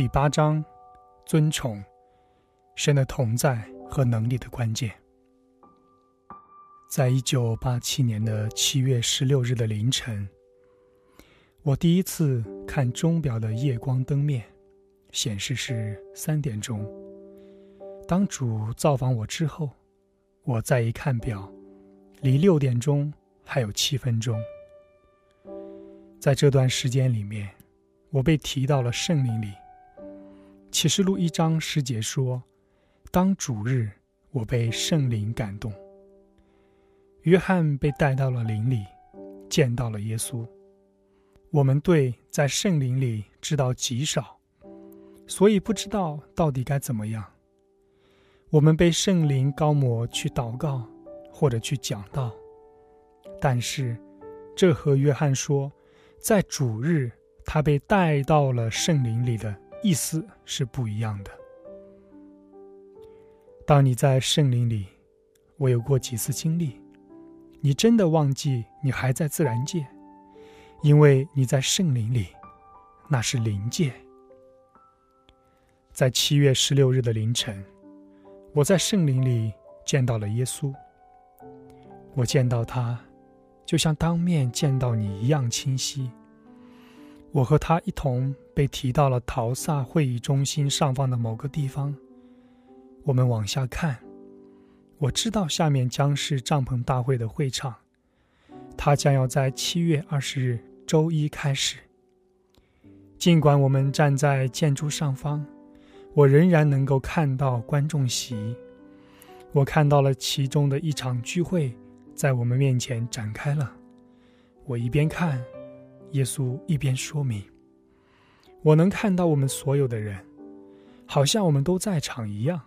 第八章：尊崇神的同在和能力的关键。在一九八七年的七月十六日的凌晨，我第一次看钟表的夜光灯面，显示是三点钟。当主造访我之后，我再一看表，离六点钟还有七分钟。在这段时间里面，我被提到了圣灵里。启示录一章十节说：“当主日，我被圣灵感动。”约翰被带到了灵里，见到了耶稣。我们对在圣灵里知道极少，所以不知道到底该怎么样。我们被圣灵高摩去祷告，或者去讲道，但是这和约翰说。在主日，他被带到了圣灵里的意思是不一样的。当你在圣灵里，我有过几次经历，你真的忘记你还在自然界，因为你在圣灵里，那是灵界。在七月十六日的凌晨，我在圣灵里见到了耶稣。我见到他。就像当面见到你一样清晰。我和他一同被提到了陶萨会议中心上方的某个地方。我们往下看，我知道下面将是帐篷大会的会场，它将要在七月二十日周一开始。尽管我们站在建筑上方，我仍然能够看到观众席。我看到了其中的一场聚会。在我们面前展开了。我一边看，耶稣一边说明。我能看到我们所有的人，好像我们都在场一样。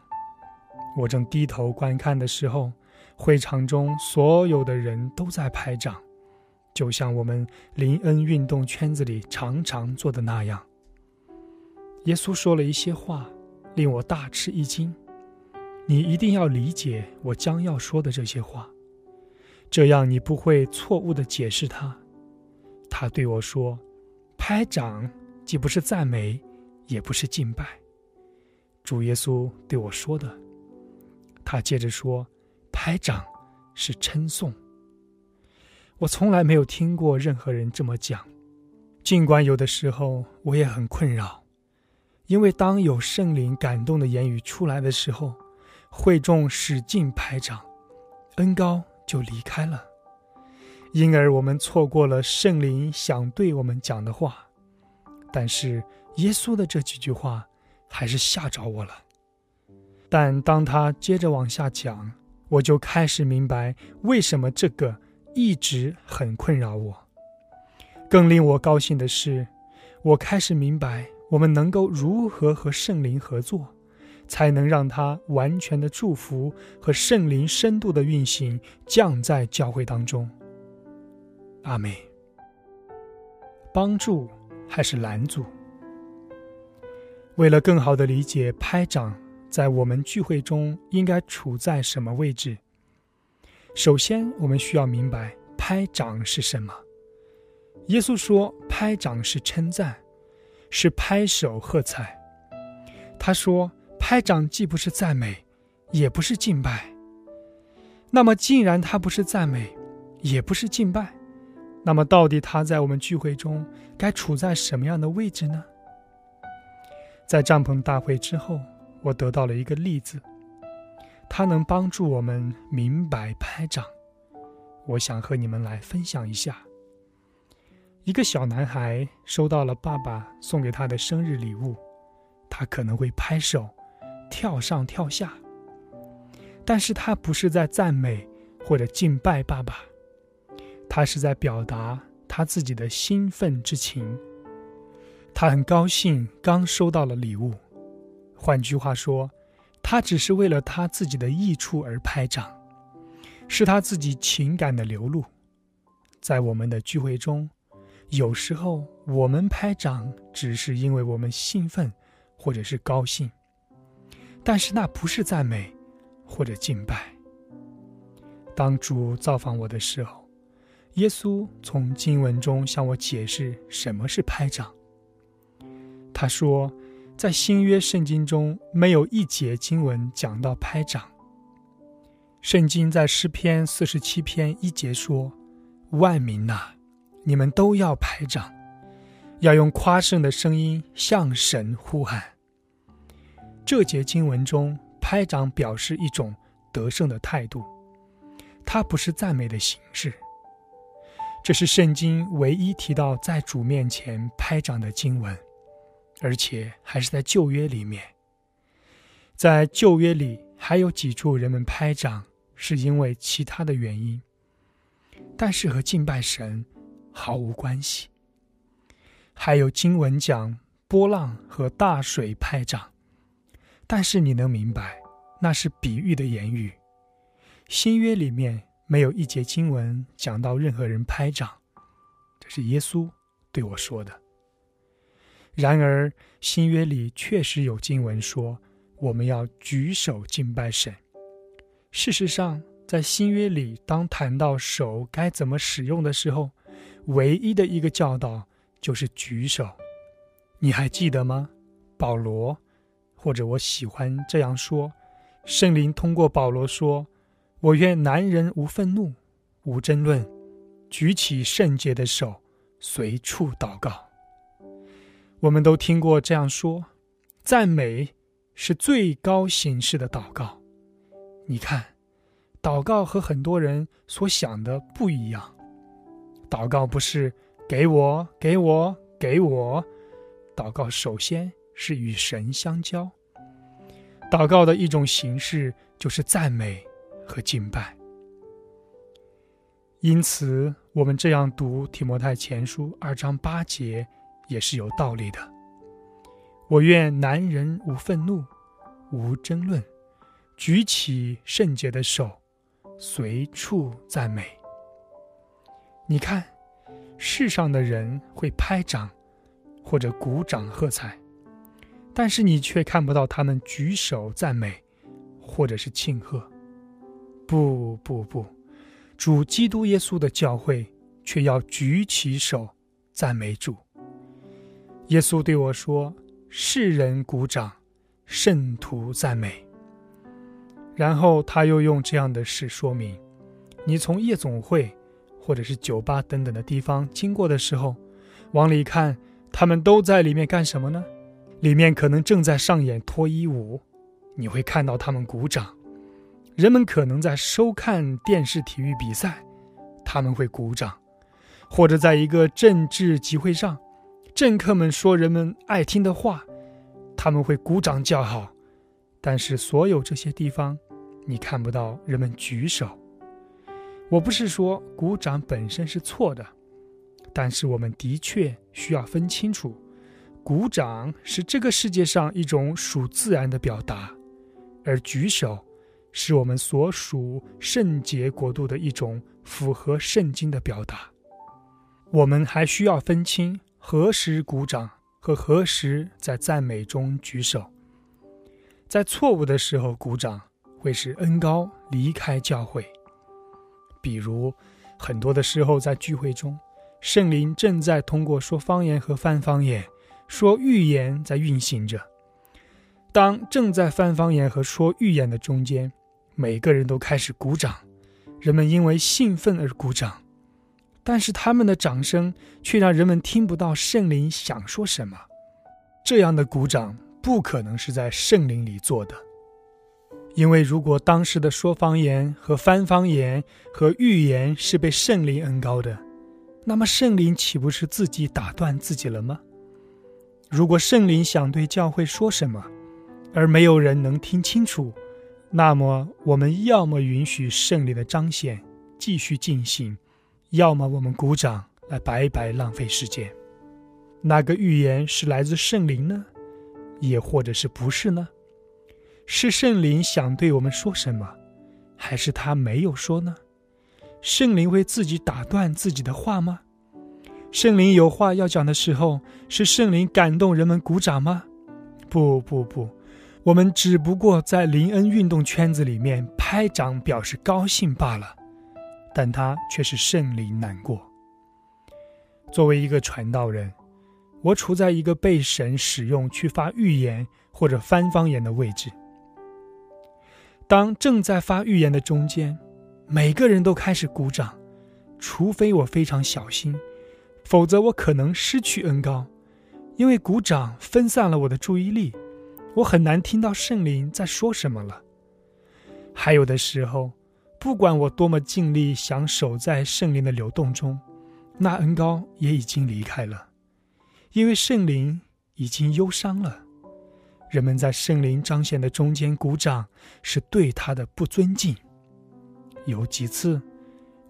我正低头观看的时候，会场中所有的人都在拍掌，就像我们林恩运动圈子里常常做的那样。耶稣说了一些话，令我大吃一惊。你一定要理解我将要说的这些话。这样你不会错误的解释他。他对我说：“拍掌既不是赞美，也不是敬拜。”主耶稣对我说的。他接着说：“拍掌是称颂。”我从来没有听过任何人这么讲。尽管有的时候我也很困扰，因为当有圣灵感动的言语出来的时候，会众使劲拍掌，恩高。就离开了，因而我们错过了圣灵想对我们讲的话。但是耶稣的这几句话还是吓着我了。但当他接着往下讲，我就开始明白为什么这个一直很困扰我。更令我高兴的是，我开始明白我们能够如何和圣灵合作。才能让他完全的祝福和圣灵深度的运行降在教会当中。阿妹，帮助还是拦阻？为了更好的理解拍掌在我们聚会中应该处在什么位置，首先我们需要明白拍掌是什么。耶稣说，拍掌是称赞，是拍手喝彩。他说。拍掌既不是赞美，也不是敬拜。那么，既然它不是赞美，也不是敬拜，那么到底它在我们聚会中该处在什么样的位置呢？在帐篷大会之后，我得到了一个例子，它能帮助我们明白拍掌。我想和你们来分享一下：一个小男孩收到了爸爸送给他的生日礼物，他可能会拍手。跳上跳下，但是他不是在赞美或者敬拜爸爸，他是在表达他自己的兴奋之情。他很高兴刚收到了礼物，换句话说，他只是为了他自己的益处而拍掌，是他自己情感的流露。在我们的聚会中，有时候我们拍掌只是因为我们兴奋或者是高兴。但是那不是赞美，或者敬拜。当主造访我的时候，耶稣从经文中向我解释什么是拍掌。他说：“在新约圣经中没有一节经文讲到拍掌。圣经在诗篇四十七篇一节说：“万民呐，你们都要拍掌，要用夸胜的声音向神呼喊。”这节经文中，拍掌表示一种得胜的态度，它不是赞美的形式。这是圣经唯一提到在主面前拍掌的经文，而且还是在旧约里面。在旧约里还有几处人们拍掌。是因为其他的原因，但是和敬拜神毫无关系。还有经文讲波浪和大水拍掌，但是你能明白，那是比喻的言语。新约里面没有一节经文讲到任何人拍掌，这是耶稣对我说的。然而新约里确实有经文说，我们要举手敬拜神。事实上，在新约里，当谈到手该怎么使用的时候，唯一的一个教导就是举手。你还记得吗？保罗，或者我喜欢这样说：圣灵通过保罗说：“我愿男人无愤怒，无争论，举起圣洁的手，随处祷告。”我们都听过这样说：赞美是最高形式的祷告。你看，祷告和很多人所想的不一样。祷告不是给我、给我、给我，祷告首先是与神相交。祷告的一种形式就是赞美和敬拜。因此，我们这样读提摩太前书二章八节也是有道理的。我愿男人无愤怒，无争论。举起圣洁的手，随处赞美。你看，世上的人会拍掌或者鼓掌喝彩，但是你却看不到他们举手赞美，或者是庆贺。不不不，主基督耶稣的教会却要举起手赞美主。耶稣对我说：“世人鼓掌，圣徒赞美。”然后他又用这样的事说明：你从夜总会或者是酒吧等等的地方经过的时候，往里看，他们都在里面干什么呢？里面可能正在上演脱衣舞，你会看到他们鼓掌；人们可能在收看电视体育比赛，他们会鼓掌；或者在一个政治集会上，政客们说人们爱听的话，他们会鼓掌叫好。但是所有这些地方，你看不到人们举手。我不是说鼓掌本身是错的，但是我们的确需要分清楚，鼓掌是这个世界上一种属自然的表达，而举手是我们所属圣洁国度的一种符合圣经的表达。我们还需要分清何时鼓掌和何时在赞美中举手。在错误的时候鼓掌，会使恩高离开教会。比如，很多的时候在聚会中，圣灵正在通过说方言和翻方言、说预言在运行着。当正在翻方言和说预言的中间，每个人都开始鼓掌，人们因为兴奋而鼓掌，但是他们的掌声却让人们听不到圣灵想说什么。这样的鼓掌。不可能是在圣灵里做的，因为如果当时的说方言和翻方言和预言是被圣灵恩高的，那么圣灵岂不是自己打断自己了吗？如果圣灵想对教会说什么，而没有人能听清楚，那么我们要么允许圣灵的彰显继续进行，要么我们鼓掌来白白浪费时间。哪个预言是来自圣灵呢？也或者是不是呢？是圣灵想对我们说什么，还是他没有说呢？圣灵会自己打断自己的话吗？圣灵有话要讲的时候，是圣灵感动人们鼓掌吗？不不不，我们只不过在林恩运动圈子里面拍掌表示高兴罢了，但他却是圣灵难过。作为一个传道人。我处在一个被神使用去发预言或者翻方言的位置。当正在发预言的中间，每个人都开始鼓掌，除非我非常小心，否则我可能失去恩高，因为鼓掌分散了我的注意力，我很难听到圣灵在说什么了。还有的时候，不管我多么尽力想守在圣灵的流动中，那恩高也已经离开了，因为圣灵已经忧伤了。人们在圣灵彰显的中间鼓掌，是对他的不尊敬。有几次，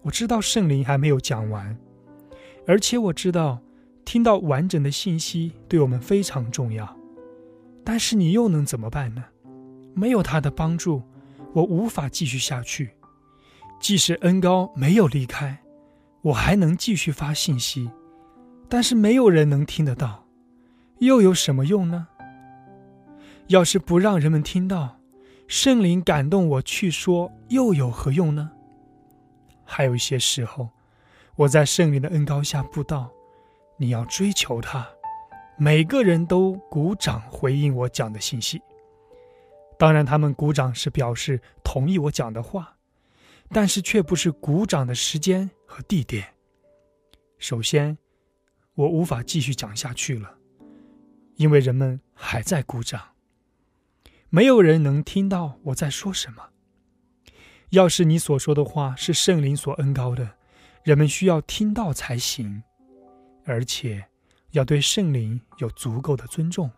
我知道圣灵还没有讲完，而且我知道听到完整的信息对我们非常重要。但是你又能怎么办呢？没有他的帮助，我无法继续下去。即使恩高没有离开，我还能继续发信息，但是没有人能听得到，又有什么用呢？要是不让人们听到，圣灵感动我去说，又有何用呢？还有一些时候，我在圣灵的恩高下布道，你要追求他，每个人都鼓掌回应我讲的信息。当然，他们鼓掌是表示同意我讲的话，但是却不是鼓掌的时间和地点。首先，我无法继续讲下去了，因为人们还在鼓掌。没有人能听到我在说什么。要是你所说的话是圣灵所恩高的，人们需要听到才行，而且要对圣灵有足够的尊重。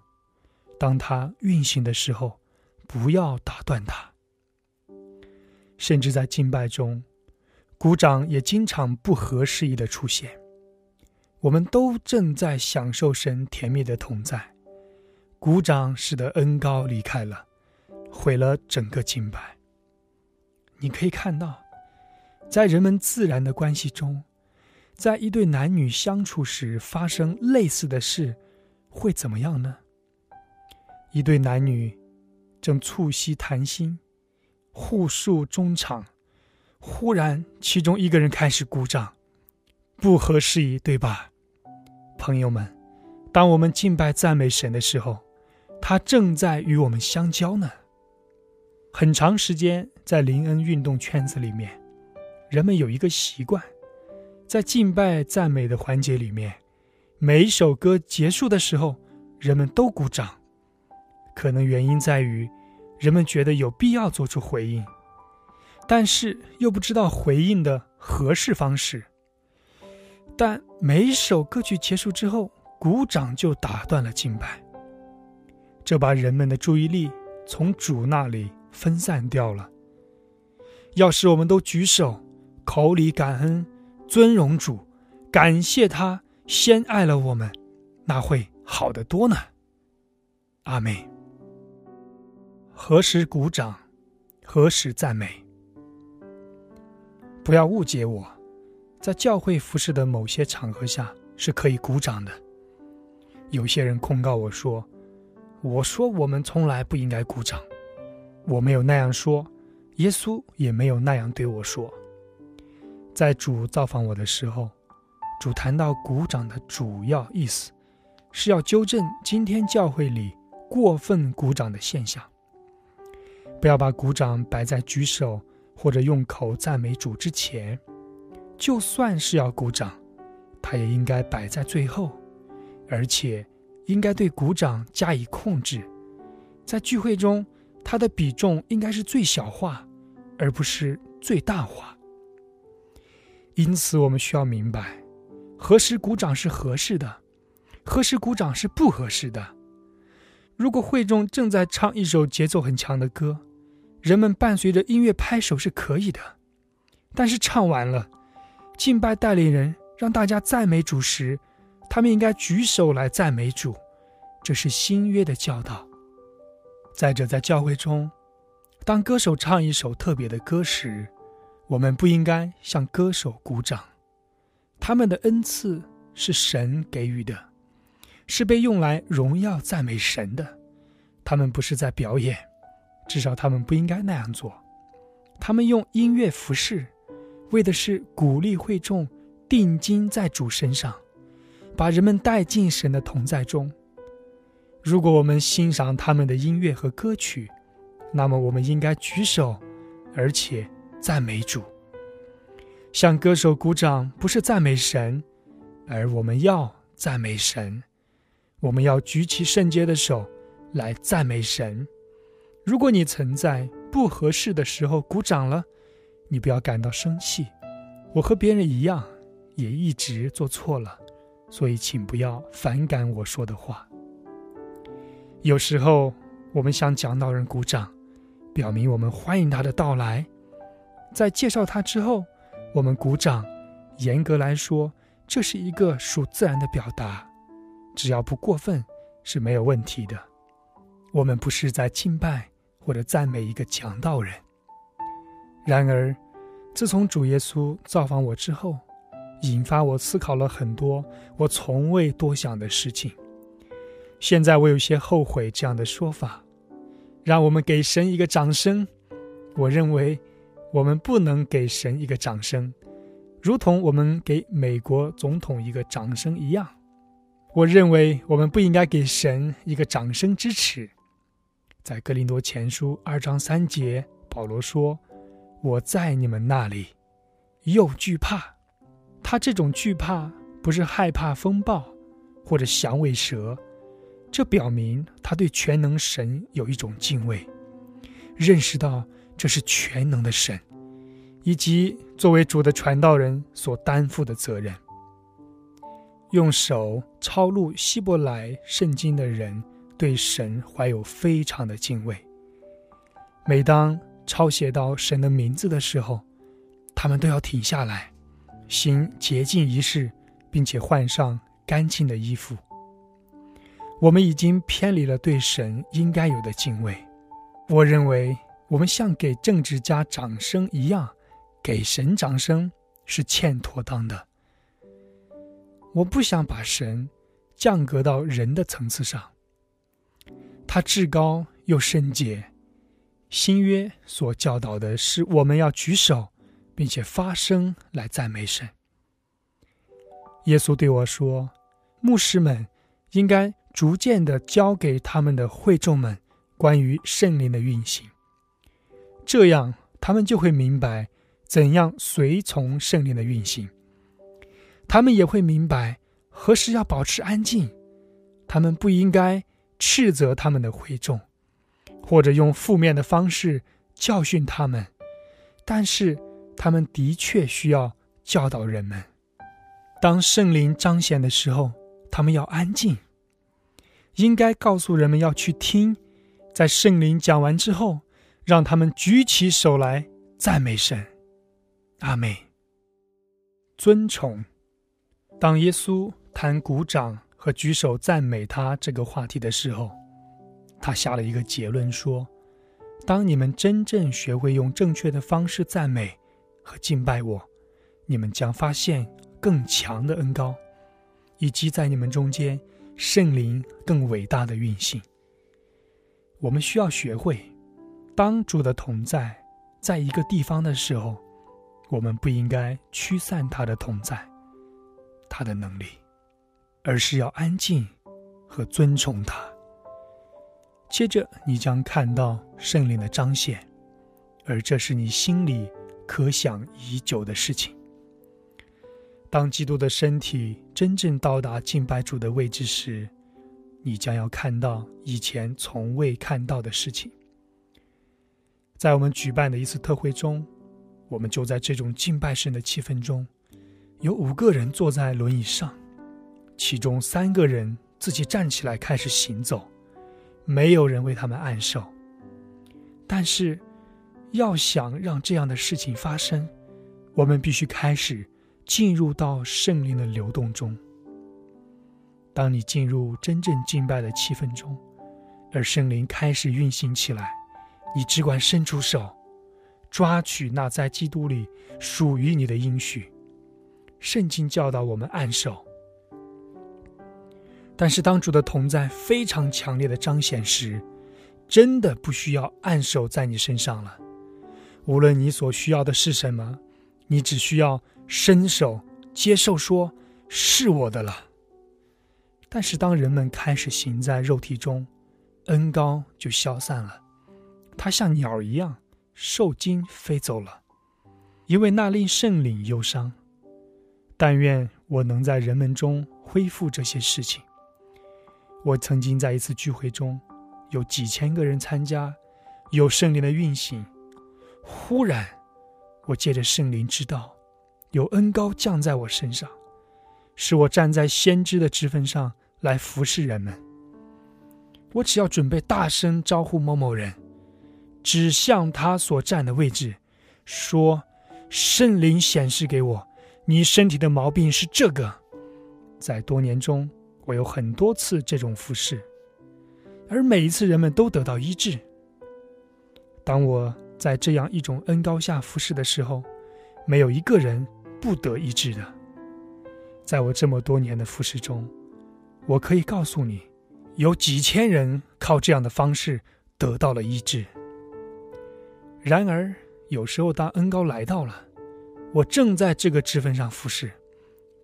当他运行的时候，不要打断他。甚至在敬拜中，鼓掌也经常不合时宜的出现。我们都正在享受神甜蜜的同在。鼓掌使得恩高离开了，毁了整个敬拜。你可以看到，在人们自然的关系中，在一对男女相处时发生类似的事，会怎么样呢？一对男女正促膝谈心，互诉衷肠，忽然其中一个人开始鼓掌，不合时宜，对吧？朋友们，当我们敬拜赞美神的时候。他正在与我们相交呢。很长时间在林恩运动圈子里面，人们有一个习惯，在敬拜赞美的环节里面，每一首歌结束的时候，人们都鼓掌。可能原因在于，人们觉得有必要做出回应，但是又不知道回应的合适方式。但每一首歌曲结束之后，鼓掌就打断了敬拜。这把人们的注意力从主那里分散掉了。要是我们都举手，口里感恩、尊荣主，感谢他先爱了我们，那会好得多呢。阿妹，何时鼓掌，何时赞美？不要误解我，在教会服饰的某些场合下是可以鼓掌的。有些人控告我说。我说：“我们从来不应该鼓掌。”我没有那样说，耶稣也没有那样对我说。在主造访我的时候，主谈到鼓掌的主要意思，是要纠正今天教会里过分鼓掌的现象。不要把鼓掌摆在举手或者用口赞美主之前，就算是要鼓掌，它也应该摆在最后，而且。应该对鼓掌加以控制，在聚会中，它的比重应该是最小化，而不是最大化。因此，我们需要明白，何时鼓掌是合适的，何时鼓掌是不合适的。如果会众正在唱一首节奏很强的歌，人们伴随着音乐拍手是可以的，但是唱完了，敬拜带领人让大家赞美主时。他们应该举手来赞美主，这是新约的教导。再者，在教会中，当歌手唱一首特别的歌时，我们不应该向歌手鼓掌。他们的恩赐是神给予的，是被用来荣耀赞美神的。他们不是在表演，至少他们不应该那样做。他们用音乐服饰，为的是鼓励会众定睛在主身上。把人们带进神的同在中。如果我们欣赏他们的音乐和歌曲，那么我们应该举手，而且赞美主。向歌手鼓掌不是赞美神，而我们要赞美神。我们要举起圣洁的手来赞美神。如果你曾在不合适的时候鼓掌了，你不要感到生气。我和别人一样，也一直做错了，所以请不要反感我说的话。有时候我们向讲道人鼓掌，表明我们欢迎他的到来。在介绍他之后，我们鼓掌，严格来说，这是一个属自然的表达，只要不过分是没有问题的。我们不是在敬拜或者赞美一个强盗人。然而。自从主耶稣造访我之后，引发我思考了很多我从未多想的事情。现在我有些后悔这样的说法。让我们给神一个掌声。我认为我们不能给神一个掌声，如同我们给美国总统一个掌声一样。我认为我们不应该给神一个掌声支持。在哥林多前书二章三节，保罗说。我在你们那里，又惧怕。他这种惧怕不是害怕风暴或者响尾蛇，这表明他对全能神有一种敬畏，认识到这是全能的神，以及作为主的传道人所担负的责任。用手抄录希伯来圣经的人对神怀有非常的敬畏。每当抄写到神的名字的时候，他们都要停下来，行洁净仪式，并且换上干净的衣服。我们已经偏离了对神应该有的敬畏。我认为，我们像给政治家掌声一样，给神掌声是欠妥当的。我不想把神降格到人的层次上，他至高又圣洁。新约所教导的是，我们要举手，并且发声来赞美神。耶稣对我说：“牧师们应该逐渐的教给他们的会众们关于圣灵的运行，这样他们就会明白怎样随从圣灵的运行。他们也会明白何时要保持安静，他们不应该斥责他们的会众。”或者用负面的方式教训他们，但是他们的确需要教导人们。当圣灵彰显的时候，他们要安静，应该告诉人们要去听。在圣灵讲完之后，让他们举起手来赞美神。阿妹，尊崇。当耶稣谈鼓掌和举手赞美他这个话题的时候。他下了一个结论说：“当你们真正学会用正确的方式赞美和敬拜我，你们将发现更强的恩高，以及在你们中间圣灵更伟大的运行。我们需要学会，当主的同在在一个地方的时候，我们不应该驱散他的同在、他的能力，而是要安静和尊崇他。”接着，你将看到圣灵的彰显，而这是你心里可想已久的事情。当基督的身体真正到达敬拜主的位置时，你将要看到以前从未看到的事情。在我们举办的一次特会中，我们就在这种敬拜神的气氛中，有五个人坐在轮椅上，其中三个人自己站起来开始行走。没有人为他们按手，但是，要想让这样的事情发生，我们必须开始进入到圣灵的流动中。当你进入真正敬拜的气氛中，而圣灵开始运行起来，你只管伸出手，抓取那在基督里属于你的应许。圣经教导我们按手。但是，当主的同在非常强烈的彰显时，真的不需要按手在你身上了。无论你所需要的是什么，你只需要伸手接受，说是我的了。但是当人们开始行在肉体中，恩高就消散了，它像鸟一样受惊飞走了，因为那令圣灵忧伤。但愿我能在人们中恢复这些事情。我曾经在一次聚会中，有几千个人参加，有圣灵的运行。忽然，我借着圣灵知道，有恩高降在我身上，使我站在先知的职分上来服侍人们。我只要准备大声招呼某某人，指向他所站的位置，说：“圣灵显示给我。”你身体的毛病是这个，在多年中，我有很多次这种服侍，而每一次人们都得到医治。当我在这样一种恩高下服侍的时候，没有一个人不得医治的。在我这么多年的服侍中，我可以告诉你，有几千人靠这样的方式得到了医治。然而，有时候当恩高来到了，我正在这个职分上服侍，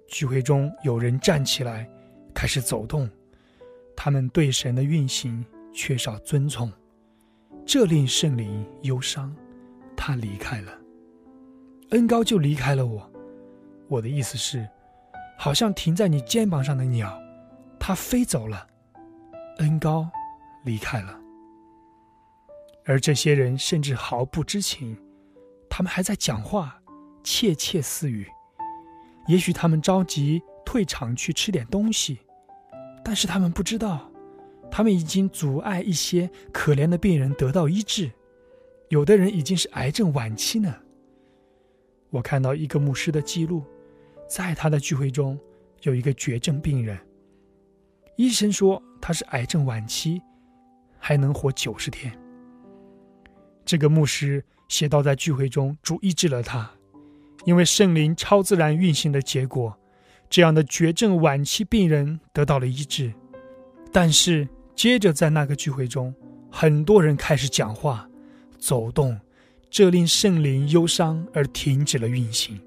聚会中有人站起来，开始走动，他们对神的运行缺少遵从，这令圣灵忧伤，他离开了，恩高就离开了我。我的意思是，好像停在你肩膀上的鸟，它飞走了，恩高离开了，而这些人甚至毫不知情，他们还在讲话。窃窃私语，也许他们着急退场去吃点东西，但是他们不知道，他们已经阻碍一些可怜的病人得到医治，有的人已经是癌症晚期呢。我看到一个牧师的记录，在他的聚会中有一个绝症病人，医生说他是癌症晚期，还能活九十天。这个牧师写道，在聚会中主医治了他。因为圣灵超自然运行的结果，这样的绝症晚期病人得到了医治。但是接着在那个聚会中，很多人开始讲话、走动，这令圣灵忧伤而停止了运行。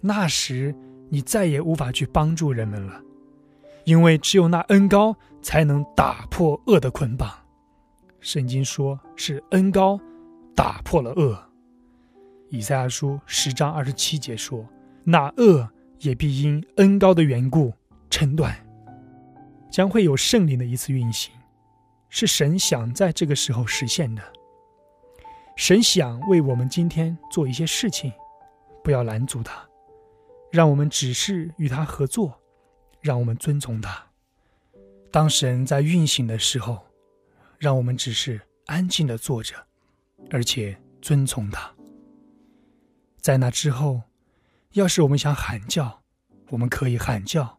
那时你再也无法去帮助人们了，因为只有那恩高才能打破恶的捆绑。圣经说是恩高打破了恶。以赛亚书十章二十七节说：“那恶也必因恩高的缘故撑断，将会有圣灵的一次运行，是神想在这个时候实现的。神想为我们今天做一些事情，不要拦阻他，让我们只是与他合作，让我们遵从他。当神在运行的时候，让我们只是安静的坐着，而且遵从他。”在那之后，要是我们想喊叫，我们可以喊叫。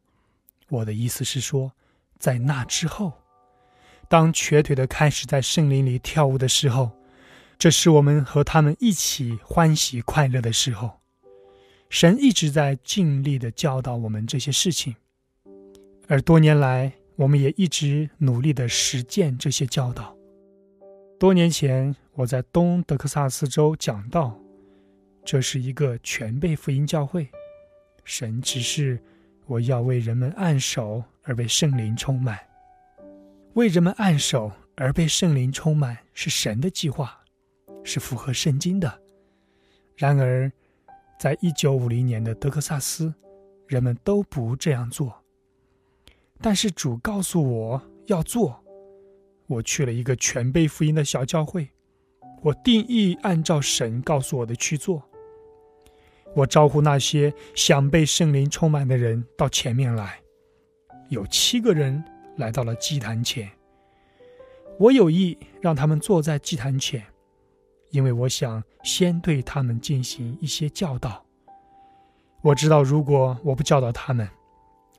我的意思是说，在那之后，当瘸腿的开始在圣林里跳舞的时候，这是我们和他们一起欢喜快乐的时候。神一直在尽力的教导我们这些事情，而多年来，我们也一直努力的实践这些教导。多年前，我在东德克萨斯州讲道。这是一个全备福音教会，神指示我要为人们按手而被圣灵充满，为人们按手而被圣灵充满是神的计划，是符合圣经的。然而，在一九五零年的德克萨斯，人们都不这样做。但是主告诉我要做，我去了一个全被福音的小教会，我定义按照神告诉我的去做。我招呼那些想被圣灵充满的人到前面来，有七个人来到了祭坛前。我有意让他们坐在祭坛前，因为我想先对他们进行一些教导。我知道，如果我不教导他们，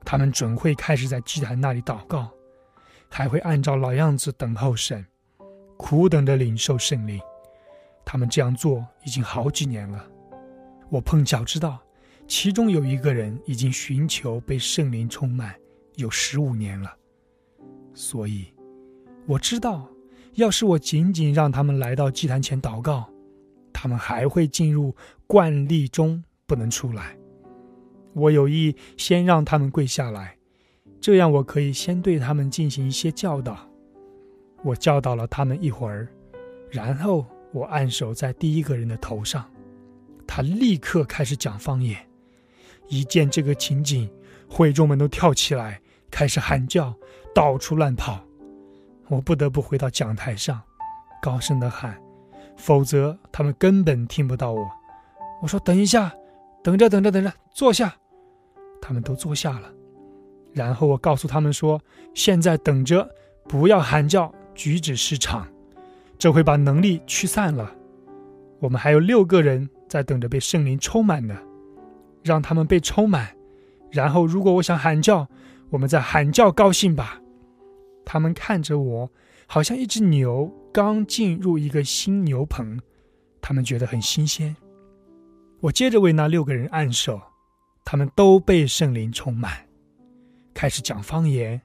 他们准会开始在祭坛那里祷告，还会按照老样子等候神，苦等着领受圣灵。他们这样做已经好几年了。我碰巧知道，其中有一个人已经寻求被圣灵充满有十五年了，所以我知道，要是我仅仅让他们来到祭坛前祷告，他们还会进入惯例中不能出来。我有意先让他们跪下来，这样我可以先对他们进行一些教导。我教导了他们一会儿，然后我按手在第一个人的头上，他立刻开始讲方言。一见这个情景，会众们都跳起来，开始喊叫，到处乱跑。我不得不回到讲台上，高声的喊，否则他们根本听不到我。我说：“等一下，等着，等着，等着，坐下。”他们都坐下了。然后我告诉他们说：“现在等着，不要喊叫，举止失常，这会把能力驱散了。我们还有六个人在等着被圣灵充满呢，让他们被充满。然后，如果我想喊叫，我们再喊叫高兴吧。”他们看着我，好像一只牛刚进入一个新牛棚，他们觉得很新鲜。我接着为那六个人按手，他们都被圣灵充满。开始讲方言。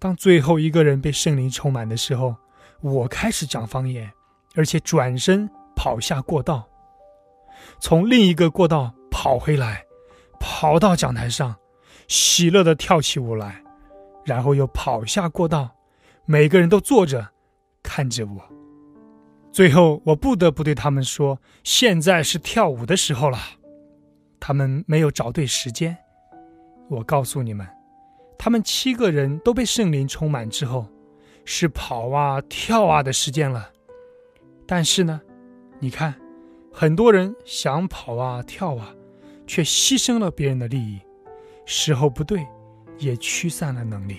当最后一个人被圣灵充满的时候，我开始讲方言，而且转身跑下过道，从另一个过道跑回来，跑到讲台上，喜乐的跳起舞来，然后又跑下过道。每个人都坐着看着我。最后，我不得不对他们说：“现在是跳舞的时候了。”他们没有找对时间。我告诉你们。他们七个人都被圣灵充满之后，是跑啊跳啊的时间了。但是呢，你看，很多人想跑啊跳啊，却牺牲了别人的利益，时候不对，也驱散了能力。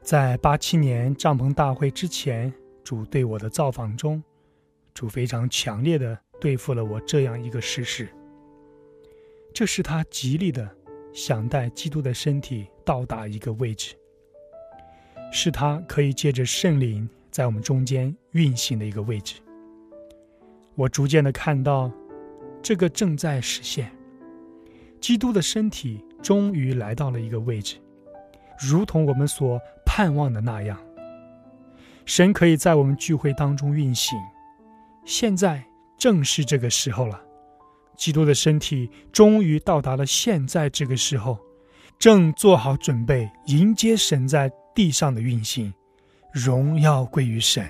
在八七年帐篷大会之前，主对我的造访中，主非常强烈的对付了我这样一个事实。这是他极力的。想带基督的身体到达一个位置，是他可以借着圣灵在我们中间运行的一个位置。我逐渐的看到，这个正在实现。基督的身体终于来到了一个位置，如同我们所盼望的那样，神可以在我们聚会当中运行。现在正是这个时候了。基督的身体终于到达了现在这个时候，正做好准备迎接神在地上的运行，荣耀归于神。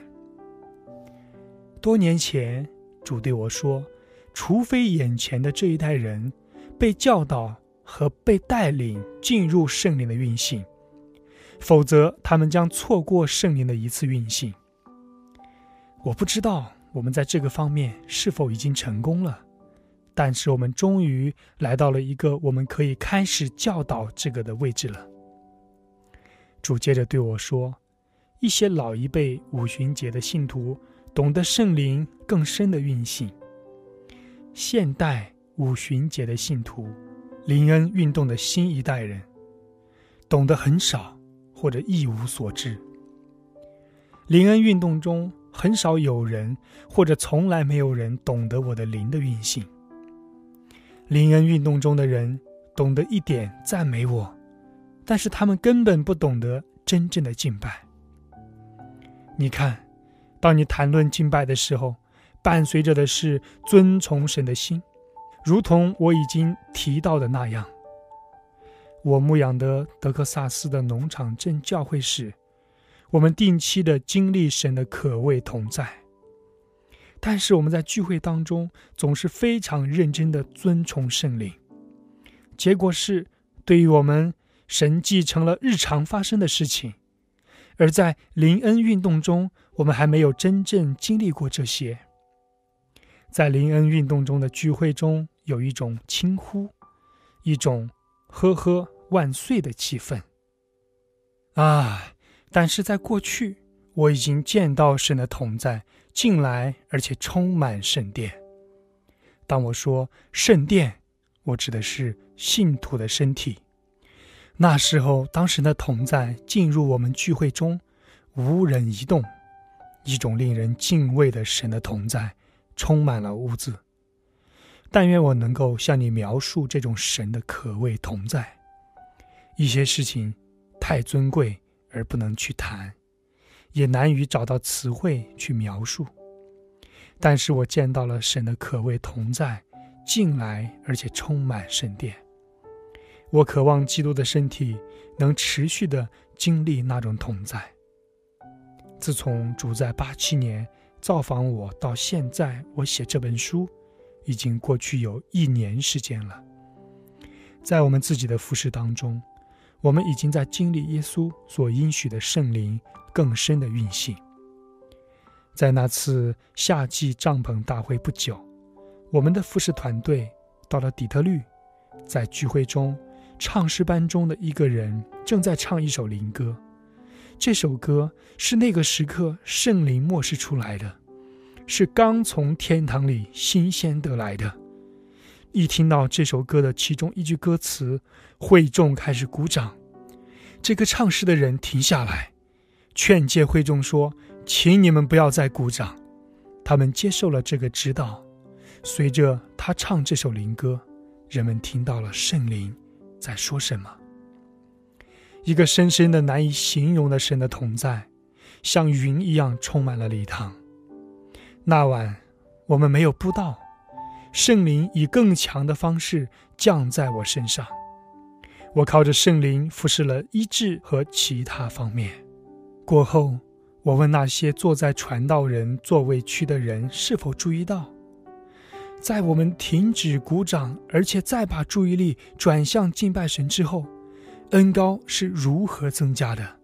多年前，主对我说：“除非眼前的这一代人被教导和被带领进入圣灵的运行，否则他们将错过圣灵的一次运行。”我不知道我们在这个方面是否已经成功了。但是我们终于来到了一个我们可以开始教导这个的位置了。主接着对我说：“一些老一辈五旬节的信徒懂得圣灵更深的运行，现代五旬节的信徒，灵恩运动的新一代人，懂得很少或者一无所知。灵恩运动中很少有人或者从来没有人懂得我的灵的运行。”林恩运动中的人懂得一点赞美我，但是他们根本不懂得真正的敬拜。你看，当你谈论敬拜的时候，伴随着的是尊崇神的心，如同我已经提到的那样。我牧养的德克萨斯的农场镇教会时，我们定期的经历神的可畏同在。但是我们在聚会当中总是非常认真的尊崇圣灵，结果是对于我们神迹成了日常发生的事情，而在灵恩运动中，我们还没有真正经历过这些。在灵恩运动中的聚会中，有一种轻呼，一种呵呵万岁的气氛。啊！但是在过去，我已经见到神的同在。进来，而且充满圣殿。当我说圣殿，我指的是信徒的身体。那时候，当时的同在进入我们聚会中，无人移动，一种令人敬畏的神的同在充满了屋子。但愿我能够向你描述这种神的可畏同在。一些事情太尊贵而不能去谈。也难于找到词汇去描述，但是我见到了神的可谓同在进来，而且充满圣殿。我渴望基督的身体能持续的经历那种同在。自从主在八七年造访我到现在，我写这本书已经过去有一年时间了。在我们自己的服饰当中，我们已经在经历耶稣所应许的圣灵更深的运行。在那次夏季帐篷大会不久，我们的服饰团队到了底特律，在聚会中。唱诗班中的一个人正在唱一首灵歌，这首歌是那个时刻圣灵漠视出来的，是刚从天堂里新鲜得来的。一听到这首歌的其中一句歌词，会众开始鼓掌。这个唱诗的人停下来，劝诫会众说：“请你们不要再鼓掌。”他们接受了这个指导。随着他唱这首灵歌，人们听到了圣灵。在说什么？一个深深的、难以形容的神的同在，像云一样充满了礼堂。那晚，我们没有布道，圣灵以更强的方式降在我身上。我靠着圣灵服侍了医治和其他方面。过后，我问那些坐在传道人座位区的人是否注意到。在我们停止鼓掌，而且再把注意力转向敬拜神之后，恩高是如何增加的？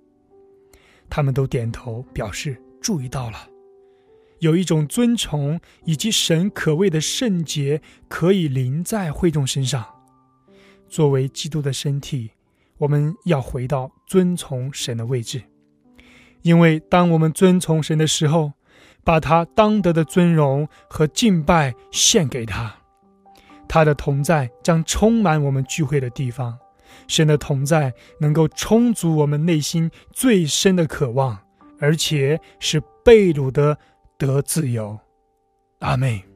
他们都点头表示注意到了。有一种尊崇以及神可畏的圣洁可以临在会众身上。作为基督的身体，我们要回到尊崇神的位置，因为当我们尊崇神的时候。把他当得的尊荣和敬拜献给他，他的同在将充满我们聚会的地方。神的同在能够充足我们内心最深的渴望，而且是被掳的得自由。阿妹。